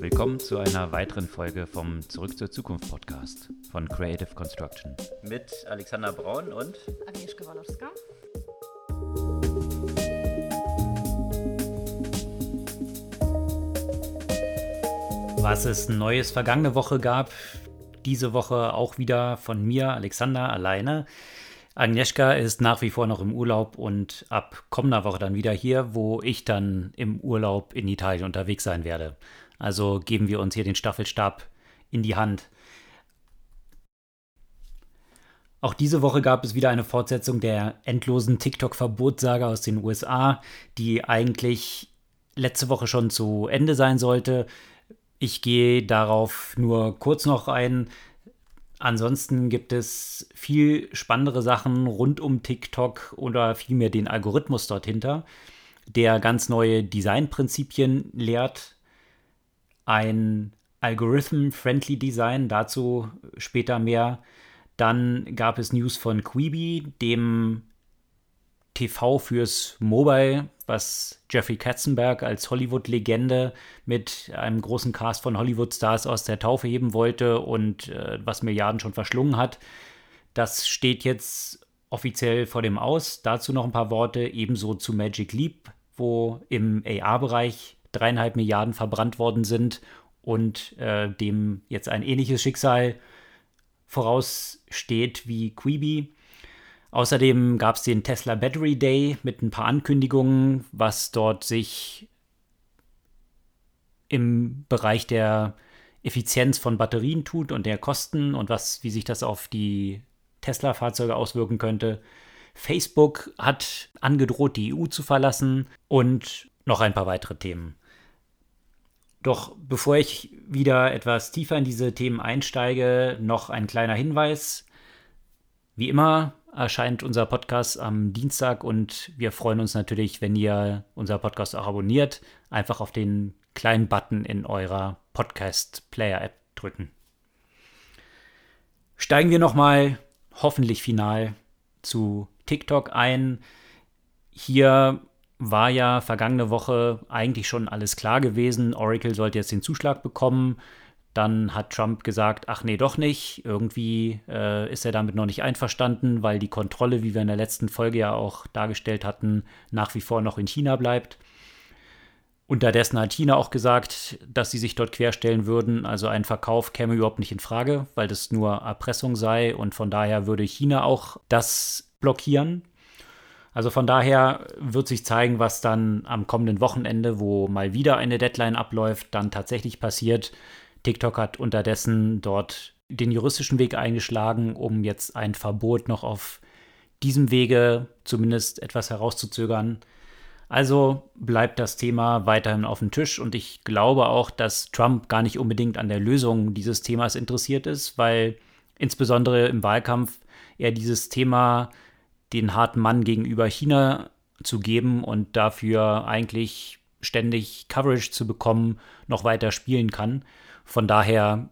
Willkommen zu einer weiteren Folge vom Zurück zur Zukunft Podcast von Creative Construction. Mit Alexander Braun und Agnieszka Walowska. Was es Neues vergangene Woche gab, diese Woche auch wieder von mir, Alexander, alleine. Agnieszka ist nach wie vor noch im Urlaub und ab kommender Woche dann wieder hier, wo ich dann im Urlaub in Italien unterwegs sein werde. Also geben wir uns hier den Staffelstab in die Hand. Auch diese Woche gab es wieder eine Fortsetzung der endlosen TikTok-Verbotssage aus den USA, die eigentlich letzte Woche schon zu Ende sein sollte. Ich gehe darauf nur kurz noch ein. Ansonsten gibt es viel spannendere Sachen rund um TikTok oder vielmehr den Algorithmus dort hinter, der ganz neue Designprinzipien lehrt. Ein Algorithm-Friendly Design, dazu später mehr. Dann gab es News von Quibi, dem TV fürs Mobile, was Jeffrey Katzenberg als Hollywood-Legende mit einem großen Cast von Hollywood-Stars aus der Taufe heben wollte und äh, was Milliarden schon verschlungen hat. Das steht jetzt offiziell vor dem Aus. Dazu noch ein paar Worte, ebenso zu Magic Leap, wo im AR-Bereich dreieinhalb Milliarden verbrannt worden sind und äh, dem jetzt ein ähnliches Schicksal voraussteht wie Quibi. Außerdem gab es den Tesla Battery Day mit ein paar Ankündigungen, was dort sich im Bereich der Effizienz von Batterien tut und der Kosten und was, wie sich das auf die Tesla-Fahrzeuge auswirken könnte. Facebook hat angedroht, die EU zu verlassen und noch ein paar weitere Themen. Doch bevor ich wieder etwas tiefer in diese Themen einsteige, noch ein kleiner Hinweis. Wie immer erscheint unser Podcast am Dienstag und wir freuen uns natürlich, wenn ihr unser Podcast auch abonniert. Einfach auf den kleinen Button in eurer Podcast-Player-App drücken. Steigen wir nochmal, hoffentlich final, zu TikTok ein. Hier war ja vergangene Woche eigentlich schon alles klar gewesen. Oracle sollte jetzt den Zuschlag bekommen. Dann hat Trump gesagt, ach nee, doch nicht. Irgendwie äh, ist er damit noch nicht einverstanden, weil die Kontrolle, wie wir in der letzten Folge ja auch dargestellt hatten, nach wie vor noch in China bleibt. Unterdessen hat China auch gesagt, dass sie sich dort querstellen würden. Also ein Verkauf käme überhaupt nicht in Frage, weil das nur Erpressung sei und von daher würde China auch das blockieren. Also von daher wird sich zeigen, was dann am kommenden Wochenende, wo mal wieder eine Deadline abläuft, dann tatsächlich passiert. TikTok hat unterdessen dort den juristischen Weg eingeschlagen, um jetzt ein Verbot noch auf diesem Wege zumindest etwas herauszuzögern. Also bleibt das Thema weiterhin auf dem Tisch und ich glaube auch, dass Trump gar nicht unbedingt an der Lösung dieses Themas interessiert ist, weil insbesondere im Wahlkampf er dieses Thema den harten Mann gegenüber China zu geben und dafür eigentlich ständig Coverage zu bekommen, noch weiter spielen kann. Von daher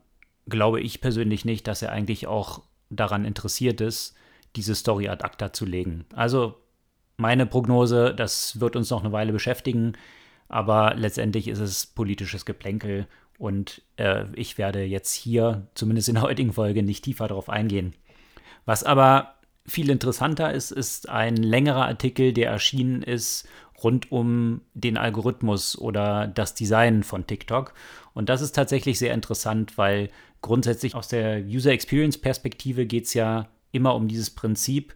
glaube ich persönlich nicht, dass er eigentlich auch daran interessiert ist, diese Story ad acta zu legen. Also meine Prognose, das wird uns noch eine Weile beschäftigen, aber letztendlich ist es politisches Geplänkel und äh, ich werde jetzt hier, zumindest in der heutigen Folge, nicht tiefer darauf eingehen. Was aber viel interessanter ist, ist ein längerer Artikel, der erschienen ist rund um den Algorithmus oder das Design von TikTok. Und das ist tatsächlich sehr interessant, weil grundsätzlich aus der User Experience Perspektive geht es ja immer um dieses Prinzip,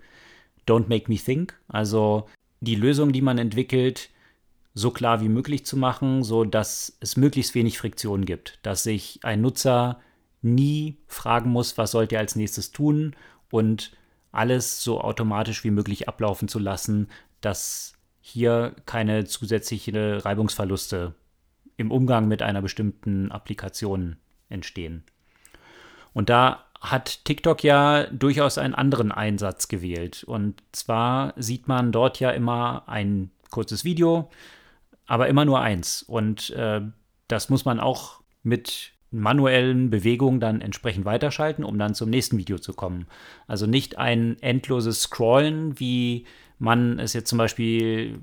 don't make me think. Also die Lösung, die man entwickelt, so klar wie möglich zu machen, so dass es möglichst wenig Friktion gibt, dass sich ein Nutzer nie fragen muss, was sollte er als nächstes tun und alles so automatisch wie möglich ablaufen zu lassen, dass hier keine zusätzlichen Reibungsverluste im Umgang mit einer bestimmten Applikation entstehen. Und da hat TikTok ja durchaus einen anderen Einsatz gewählt. Und zwar sieht man dort ja immer ein kurzes Video, aber immer nur eins. Und äh, das muss man auch mit manuellen Bewegungen dann entsprechend weiterschalten, um dann zum nächsten Video zu kommen. Also nicht ein endloses Scrollen, wie man es jetzt zum Beispiel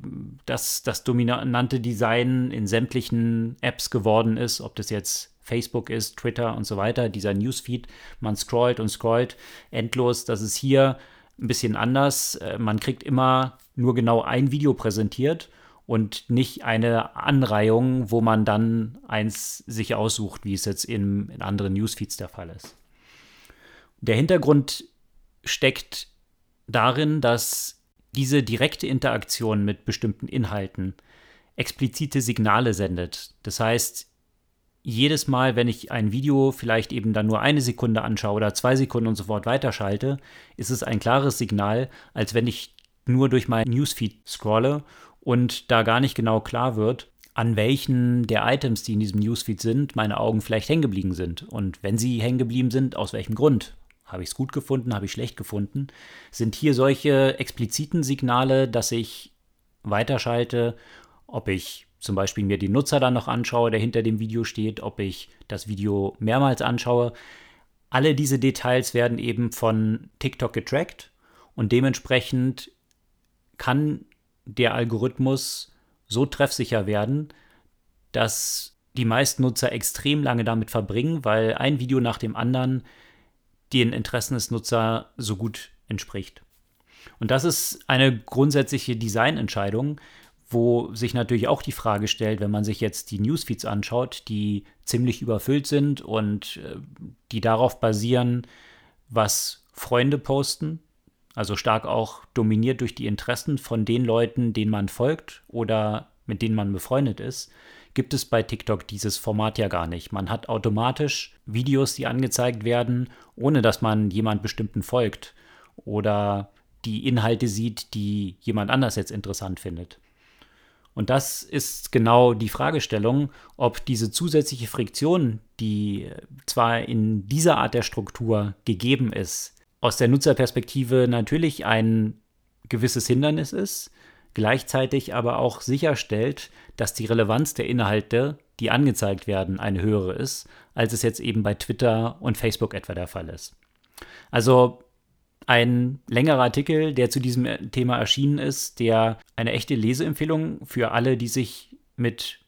das, das dominante Design in sämtlichen Apps geworden ist, ob das jetzt Facebook ist, Twitter und so weiter, dieser Newsfeed, man scrollt und scrollt endlos, das ist hier ein bisschen anders. Äh, man kriegt immer nur genau ein Video präsentiert und nicht eine Anreihung, wo man dann eins sich aussucht, wie es jetzt in, in anderen Newsfeeds der Fall ist. Der Hintergrund steckt darin, dass diese direkte Interaktion mit bestimmten Inhalten explizite Signale sendet. Das heißt, jedes Mal, wenn ich ein Video vielleicht eben dann nur eine Sekunde anschaue oder zwei Sekunden und sofort weiterschalte, ist es ein klares Signal, als wenn ich nur durch mein Newsfeed scrolle und da gar nicht genau klar wird, an welchen der Items, die in diesem Newsfeed sind, meine Augen vielleicht hängen geblieben sind. Und wenn sie hängen geblieben sind, aus welchem Grund? Habe ich es gut gefunden? Habe ich schlecht gefunden? Sind hier solche expliziten Signale, dass ich weiterschalte, ob ich zum Beispiel mir den Nutzer dann noch anschaue, der hinter dem Video steht, ob ich das Video mehrmals anschaue. Alle diese Details werden eben von TikTok getrackt und dementsprechend kann der Algorithmus so treffsicher werden, dass die meisten Nutzer extrem lange damit verbringen, weil ein Video nach dem anderen den Interessen des Nutzers so gut entspricht. Und das ist eine grundsätzliche Designentscheidung, wo sich natürlich auch die Frage stellt, wenn man sich jetzt die Newsfeeds anschaut, die ziemlich überfüllt sind und äh, die darauf basieren, was Freunde posten, also stark auch dominiert durch die Interessen von den Leuten, denen man folgt oder mit denen man befreundet ist, gibt es bei TikTok dieses Format ja gar nicht. Man hat automatisch Videos, die angezeigt werden, ohne dass man jemand bestimmten folgt oder die Inhalte sieht, die jemand anders jetzt interessant findet. Und das ist genau die Fragestellung, ob diese zusätzliche Friktion, die zwar in dieser Art der Struktur gegeben ist, aus der Nutzerperspektive natürlich ein gewisses Hindernis ist, gleichzeitig aber auch sicherstellt, dass die Relevanz der Inhalte, die angezeigt werden, eine höhere ist, als es jetzt eben bei Twitter und Facebook etwa der Fall ist. Also ein längerer Artikel, der zu diesem Thema erschienen ist, der eine echte Leseempfehlung für alle, die sich mit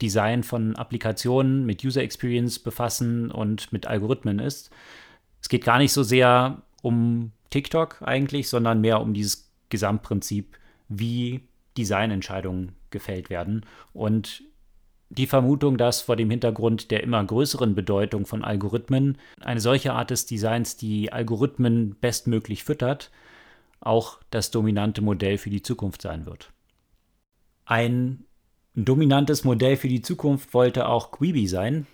Design von Applikationen, mit User Experience befassen und mit Algorithmen ist. Es geht gar nicht so sehr um TikTok eigentlich, sondern mehr um dieses Gesamtprinzip, wie Designentscheidungen gefällt werden. Und die Vermutung, dass vor dem Hintergrund der immer größeren Bedeutung von Algorithmen eine solche Art des Designs, die Algorithmen bestmöglich füttert, auch das dominante Modell für die Zukunft sein wird. Ein dominantes Modell für die Zukunft wollte auch Quibi sein.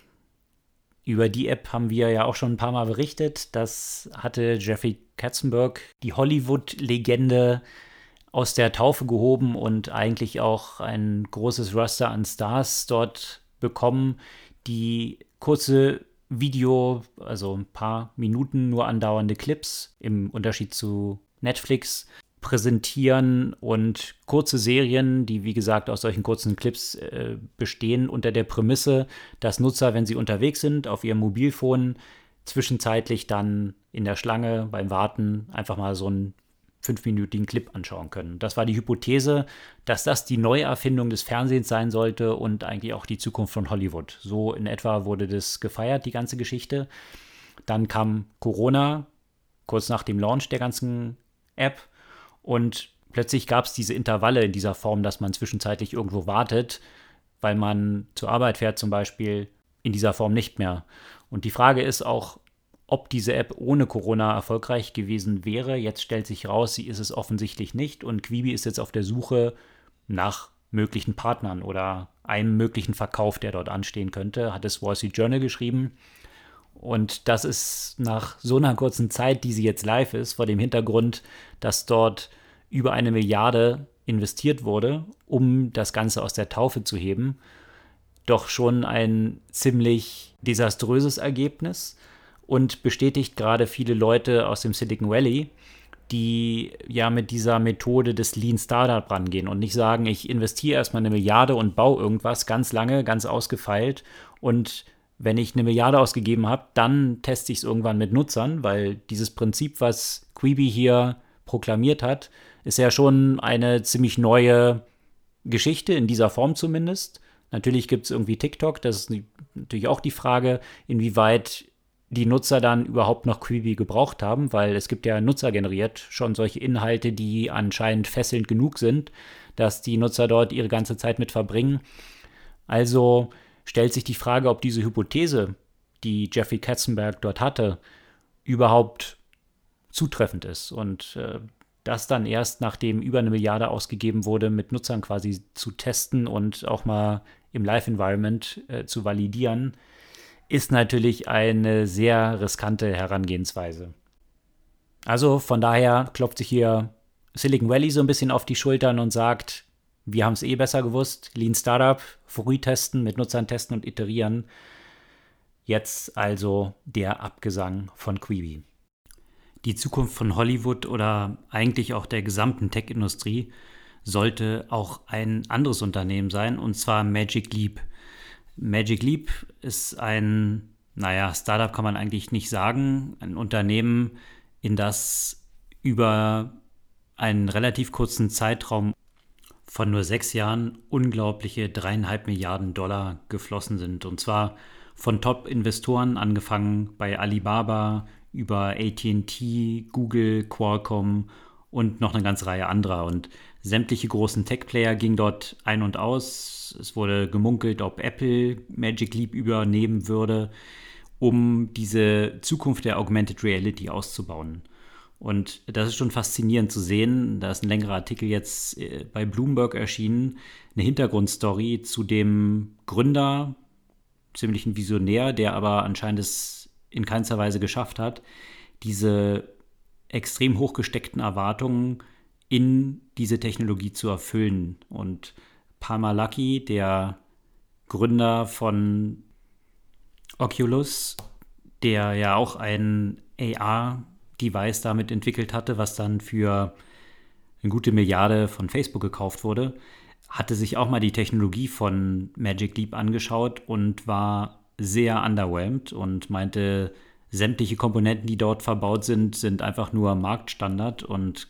Über die App haben wir ja auch schon ein paar Mal berichtet. Das hatte Jeffrey Katzenberg, die Hollywood-Legende, aus der Taufe gehoben und eigentlich auch ein großes Roster an Stars dort bekommen, die kurze Video, also ein paar Minuten nur andauernde Clips im Unterschied zu Netflix präsentieren und kurze Serien, die wie gesagt aus solchen kurzen Clips äh, bestehen, unter der Prämisse, dass Nutzer, wenn sie unterwegs sind, auf ihrem Mobilfon zwischenzeitlich dann in der Schlange beim Warten einfach mal so ein fünfminütigen Clip anschauen können. Das war die Hypothese, dass das die Neuerfindung des Fernsehens sein sollte und eigentlich auch die Zukunft von Hollywood. So in etwa wurde das gefeiert, die ganze Geschichte. Dann kam Corona, kurz nach dem Launch der ganzen App und plötzlich gab es diese Intervalle in dieser Form, dass man zwischenzeitlich irgendwo wartet, weil man zur Arbeit fährt zum Beispiel, in dieser Form nicht mehr. Und die Frage ist auch, ob diese App ohne Corona erfolgreich gewesen wäre. Jetzt stellt sich raus, sie ist es offensichtlich nicht und Quibi ist jetzt auf der Suche nach möglichen Partnern oder einem möglichen Verkauf, der dort anstehen könnte, hat das Wall Street Journal geschrieben. Und das ist nach so einer kurzen Zeit, die sie jetzt live ist, vor dem Hintergrund, dass dort über eine Milliarde investiert wurde, um das Ganze aus der Taufe zu heben, doch schon ein ziemlich desaströses Ergebnis und bestätigt gerade viele Leute aus dem Silicon Valley, die ja mit dieser Methode des Lean Startup rangehen und nicht sagen, ich investiere erstmal eine Milliarde und baue irgendwas ganz lange, ganz ausgefeilt und wenn ich eine Milliarde ausgegeben habe, dann teste ich es irgendwann mit Nutzern, weil dieses Prinzip, was Quibi hier proklamiert hat, ist ja schon eine ziemlich neue Geschichte, in dieser Form zumindest. Natürlich gibt es irgendwie TikTok, das ist natürlich auch die Frage, inwieweit die Nutzer dann überhaupt noch Quibi gebraucht haben, weil es gibt ja Nutzer generiert schon solche Inhalte, die anscheinend fesselnd genug sind, dass die Nutzer dort ihre ganze Zeit mit verbringen. Also stellt sich die Frage, ob diese Hypothese, die Jeffrey Katzenberg dort hatte, überhaupt zutreffend ist. Und äh, das dann erst, nachdem über eine Milliarde ausgegeben wurde, mit Nutzern quasi zu testen und auch mal im Live-Environment äh, zu validieren, ist natürlich eine sehr riskante Herangehensweise. Also von daher klopft sich hier Silicon Valley so ein bisschen auf die Schultern und sagt, wir haben es eh besser gewusst, Lean Startup, früh testen, mit Nutzern testen und iterieren. Jetzt also der Abgesang von Quibi. Die Zukunft von Hollywood oder eigentlich auch der gesamten Tech-Industrie sollte auch ein anderes Unternehmen sein, und zwar Magic Leap. Magic Leap ist ein, naja, Startup kann man eigentlich nicht sagen, ein Unternehmen, in das über einen relativ kurzen Zeitraum von nur sechs Jahren unglaubliche dreieinhalb Milliarden Dollar geflossen sind. Und zwar von Top-Investoren angefangen bei Alibaba über ATT, Google, Qualcomm und noch eine ganze Reihe anderer. Und sämtliche großen Tech-Player gingen dort ein und aus. Es wurde gemunkelt, ob Apple Magic Leap übernehmen würde, um diese Zukunft der Augmented Reality auszubauen. Und das ist schon faszinierend zu sehen. Da ist ein längerer Artikel jetzt äh, bei Bloomberg erschienen, eine Hintergrundstory zu dem Gründer, ziemlich ein Visionär, der aber anscheinend es in keinster Weise geschafft hat, diese extrem hochgesteckten Erwartungen in diese Technologie zu erfüllen. Und Palmer Lucky, der Gründer von Oculus, der ja auch ein AR-Device damit entwickelt hatte, was dann für eine gute Milliarde von Facebook gekauft wurde, hatte sich auch mal die Technologie von Magic Leap angeschaut und war sehr underwhelmed und meinte, sämtliche Komponenten, die dort verbaut sind, sind einfach nur Marktstandard und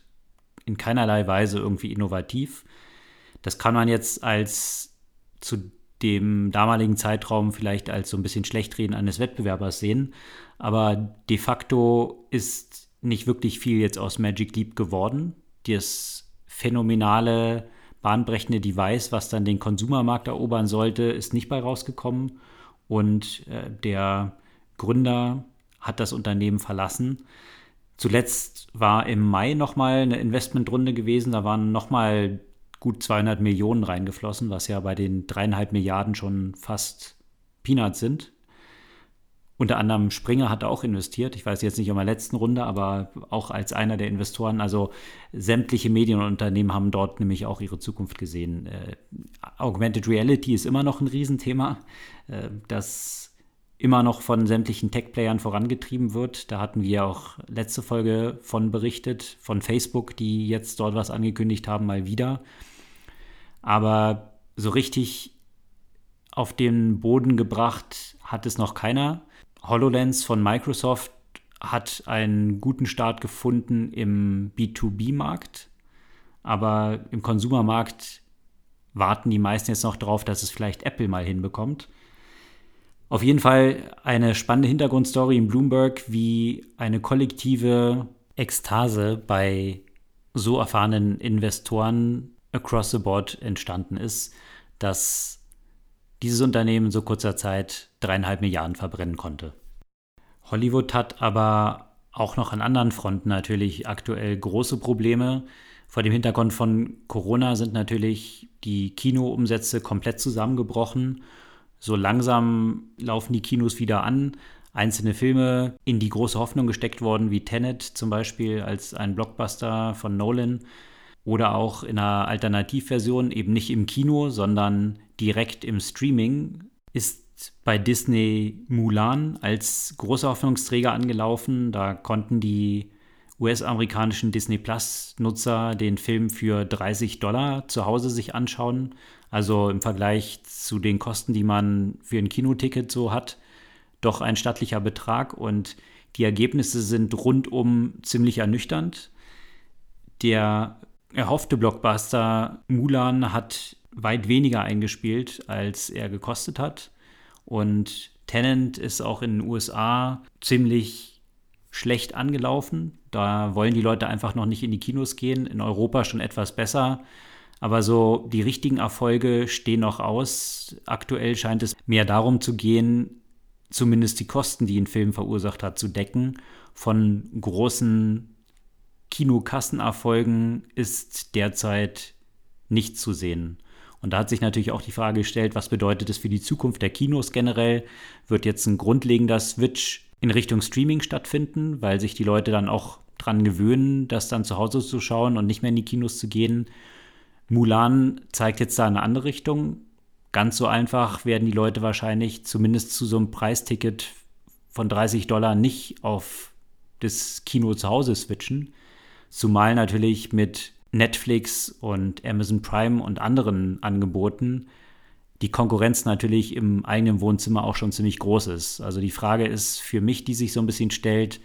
in keinerlei Weise irgendwie innovativ. Das kann man jetzt als zu dem damaligen Zeitraum vielleicht als so ein bisschen Schlechtreden eines Wettbewerbers sehen. Aber de facto ist nicht wirklich viel jetzt aus Magic Leap geworden. Das phänomenale, bahnbrechende Device, was dann den Konsumermarkt erobern sollte, ist nicht bei rausgekommen. Und äh, der Gründer hat das Unternehmen verlassen. Zuletzt war im Mai nochmal eine Investmentrunde gewesen. Da waren nochmal gut 200 Millionen reingeflossen, was ja bei den dreieinhalb Milliarden schon fast Peanuts sind. Unter anderem Springer hat auch investiert. Ich weiß jetzt nicht in der letzten Runde, aber auch als einer der Investoren. Also sämtliche Medienunternehmen haben dort nämlich auch ihre Zukunft gesehen. Äh, Augmented Reality ist immer noch ein Riesenthema. Äh, das immer noch von sämtlichen Tech-Playern vorangetrieben wird. Da hatten wir auch letzte Folge von berichtet, von Facebook, die jetzt dort was angekündigt haben, mal wieder. Aber so richtig auf den Boden gebracht hat es noch keiner. HoloLens von Microsoft hat einen guten Start gefunden im B2B-Markt, aber im Konsumermarkt warten die meisten jetzt noch darauf, dass es vielleicht Apple mal hinbekommt. Auf jeden Fall eine spannende Hintergrundstory in Bloomberg, wie eine kollektive Ekstase bei so erfahrenen Investoren across the board entstanden ist, dass dieses Unternehmen in so kurzer Zeit dreieinhalb Milliarden verbrennen konnte. Hollywood hat aber auch noch an anderen Fronten natürlich aktuell große Probleme. Vor dem Hintergrund von Corona sind natürlich die Kinoumsätze komplett zusammengebrochen so langsam laufen die Kinos wieder an. Einzelne Filme in die große Hoffnung gesteckt worden, wie Tenet zum Beispiel als ein Blockbuster von Nolan. Oder auch in einer Alternativversion, eben nicht im Kino, sondern direkt im Streaming, ist bei Disney Mulan als großer Hoffnungsträger angelaufen. Da konnten die US-amerikanischen Disney Plus-Nutzer den Film für 30 Dollar zu Hause sich anschauen. Also im Vergleich zu den Kosten, die man für ein Kinoticket so hat, doch ein stattlicher Betrag. Und die Ergebnisse sind rundum ziemlich ernüchternd. Der erhoffte Blockbuster Mulan hat weit weniger eingespielt, als er gekostet hat. Und Tenant ist auch in den USA ziemlich schlecht angelaufen. Da wollen die Leute einfach noch nicht in die Kinos gehen. In Europa schon etwas besser. Aber so die richtigen Erfolge stehen noch aus. Aktuell scheint es mehr darum zu gehen, zumindest die Kosten, die ein Film verursacht hat, zu decken. Von großen Kinokassenerfolgen ist derzeit nichts zu sehen. Und da hat sich natürlich auch die Frage gestellt, was bedeutet es für die Zukunft der Kinos generell? Wird jetzt ein grundlegender Switch in Richtung Streaming stattfinden, weil sich die Leute dann auch dran gewöhnen, das dann zu Hause zu schauen und nicht mehr in die Kinos zu gehen? Mulan zeigt jetzt da eine andere Richtung. Ganz so einfach werden die Leute wahrscheinlich zumindest zu so einem Preisticket von 30 Dollar nicht auf das Kino zu Hause switchen. Zumal natürlich mit Netflix und Amazon Prime und anderen Angeboten die Konkurrenz natürlich im eigenen Wohnzimmer auch schon ziemlich groß ist. Also die Frage ist für mich, die sich so ein bisschen stellt,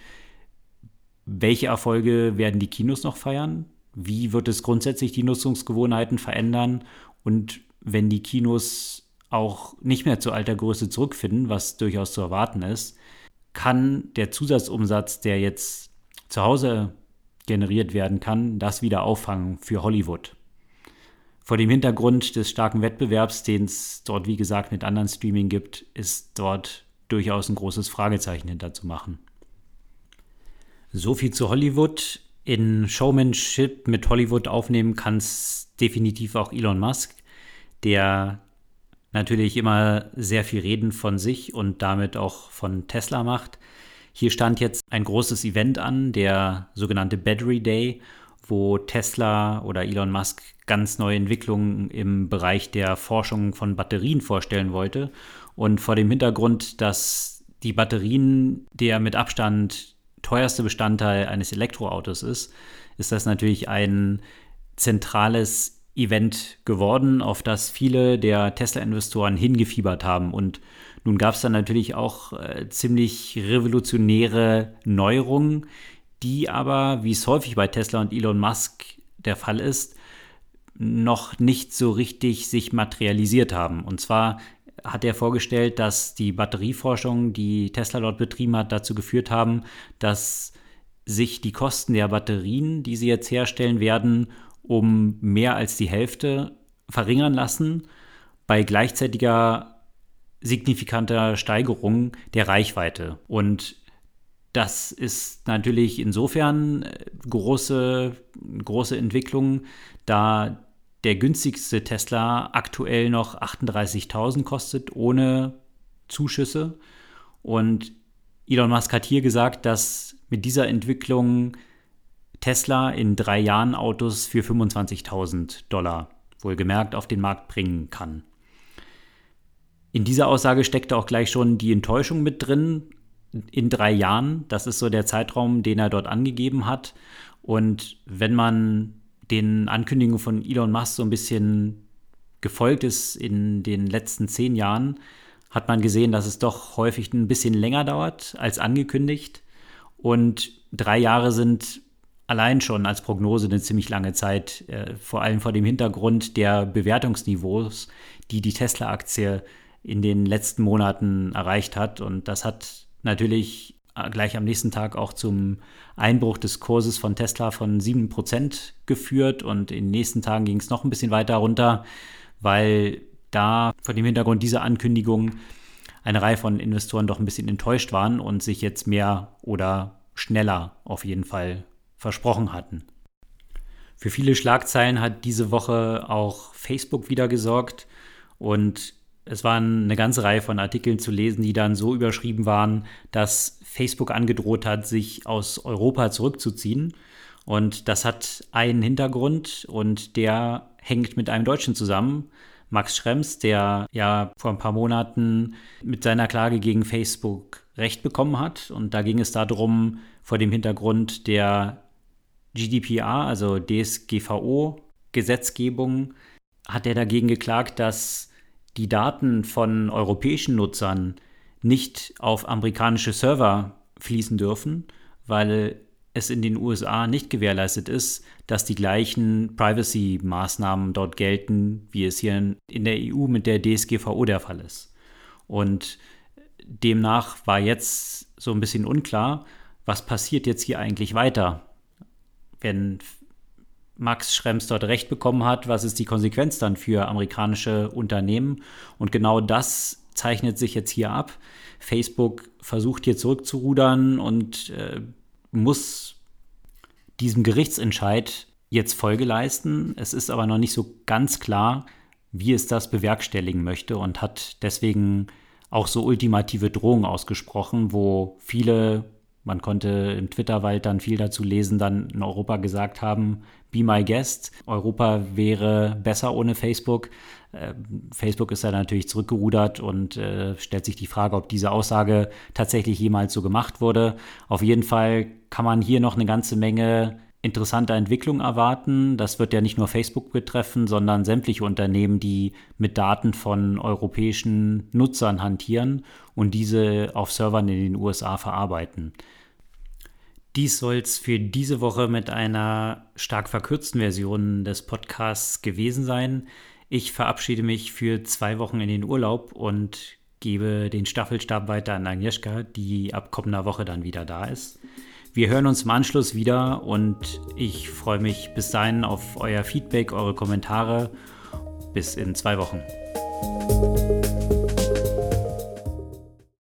welche Erfolge werden die Kinos noch feiern? Wie wird es grundsätzlich die Nutzungsgewohnheiten verändern? Und wenn die Kinos auch nicht mehr zu alter Größe zurückfinden, was durchaus zu erwarten ist, kann der Zusatzumsatz, der jetzt zu Hause generiert werden kann, das wieder auffangen für Hollywood. Vor dem Hintergrund des starken Wettbewerbs, den es dort, wie gesagt, mit anderen Streaming gibt, ist dort durchaus ein großes Fragezeichen hinter zu machen. So viel zu Hollywood. In Showmanship mit Hollywood aufnehmen kann es definitiv auch Elon Musk, der natürlich immer sehr viel Reden von sich und damit auch von Tesla macht. Hier stand jetzt ein großes Event an, der sogenannte Battery Day, wo Tesla oder Elon Musk ganz neue Entwicklungen im Bereich der Forschung von Batterien vorstellen wollte. Und vor dem Hintergrund, dass die Batterien der mit Abstand teuerste Bestandteil eines Elektroautos ist, ist das natürlich ein zentrales Event geworden, auf das viele der Tesla-Investoren hingefiebert haben. Und nun gab es dann natürlich auch äh, ziemlich revolutionäre Neuerungen, die aber, wie es häufig bei Tesla und Elon Musk der Fall ist, noch nicht so richtig sich materialisiert haben. Und zwar hat er vorgestellt, dass die Batterieforschung, die Tesla dort betrieben hat, dazu geführt haben, dass sich die Kosten der Batterien, die sie jetzt herstellen werden, um mehr als die Hälfte verringern lassen, bei gleichzeitiger signifikanter Steigerung der Reichweite. Und das ist natürlich insofern äh, große, große Entwicklung, da der günstigste Tesla aktuell noch 38.000 kostet, ohne Zuschüsse. Und Elon Musk hat hier gesagt, dass mit dieser Entwicklung Tesla in drei Jahren Autos für 25.000 Dollar wohlgemerkt auf den Markt bringen kann. In dieser Aussage steckte auch gleich schon die Enttäuschung mit drin. In drei Jahren, das ist so der Zeitraum, den er dort angegeben hat. Und wenn man den Ankündigungen von Elon Musk so ein bisschen gefolgt ist in den letzten zehn Jahren, hat man gesehen, dass es doch häufig ein bisschen länger dauert als angekündigt. Und drei Jahre sind allein schon als Prognose eine ziemlich lange Zeit, äh, vor allem vor dem Hintergrund der Bewertungsniveaus, die die Tesla-Aktie in den letzten Monaten erreicht hat. Und das hat natürlich äh, gleich am nächsten Tag auch zum Einbruch des Kurses von Tesla von 7% geführt. Und in den nächsten Tagen ging es noch ein bisschen weiter runter, weil da vor dem Hintergrund dieser Ankündigung eine Reihe von Investoren doch ein bisschen enttäuscht waren und sich jetzt mehr oder schneller auf jeden Fall versprochen hatten. Für viele Schlagzeilen hat diese Woche auch Facebook wieder gesorgt und es waren eine ganze Reihe von Artikeln zu lesen, die dann so überschrieben waren, dass Facebook angedroht hat, sich aus Europa zurückzuziehen. Und das hat einen Hintergrund und der hängt mit einem Deutschen zusammen, Max Schrems, der ja vor ein paar Monaten mit seiner Klage gegen Facebook Recht bekommen hat. Und da ging es darum, vor dem Hintergrund der GDPR, also DSGVO-Gesetzgebung, hat er dagegen geklagt, dass die Daten von europäischen Nutzern nicht auf amerikanische Server fließen dürfen, weil es in den USA nicht gewährleistet ist, dass die gleichen Privacy-Maßnahmen dort gelten, wie es hier in der EU mit der DSGVO der Fall ist. Und demnach war jetzt so ein bisschen unklar, was passiert jetzt hier eigentlich weiter, wenn Max Schrems dort recht bekommen hat, was ist die Konsequenz dann für amerikanische Unternehmen? Und genau das zeichnet sich jetzt hier ab. Facebook versucht hier zurückzurudern und äh, muss diesem Gerichtsentscheid jetzt Folge leisten. Es ist aber noch nicht so ganz klar, wie es das bewerkstelligen möchte und hat deswegen auch so ultimative Drohungen ausgesprochen, wo viele, man konnte im Twitter-Wald dann viel dazu lesen, dann in Europa gesagt haben, be my guest, Europa wäre besser ohne Facebook. Äh, Facebook ist da natürlich zurückgerudert und äh, stellt sich die Frage, ob diese Aussage tatsächlich jemals so gemacht wurde. Auf jeden Fall kann man hier noch eine ganze Menge interessanter Entwicklung erwarten. Das wird ja nicht nur Facebook betreffen, sondern sämtliche Unternehmen, die mit Daten von europäischen Nutzern hantieren und diese auf Servern in den USA verarbeiten. Dies soll es für diese Woche mit einer stark verkürzten Version des Podcasts gewesen sein. Ich verabschiede mich für zwei Wochen in den Urlaub und gebe den Staffelstab weiter an Agnieszka, die ab kommender Woche dann wieder da ist. Wir hören uns im Anschluss wieder und ich freue mich bis dahin auf euer Feedback, eure Kommentare. Bis in zwei Wochen.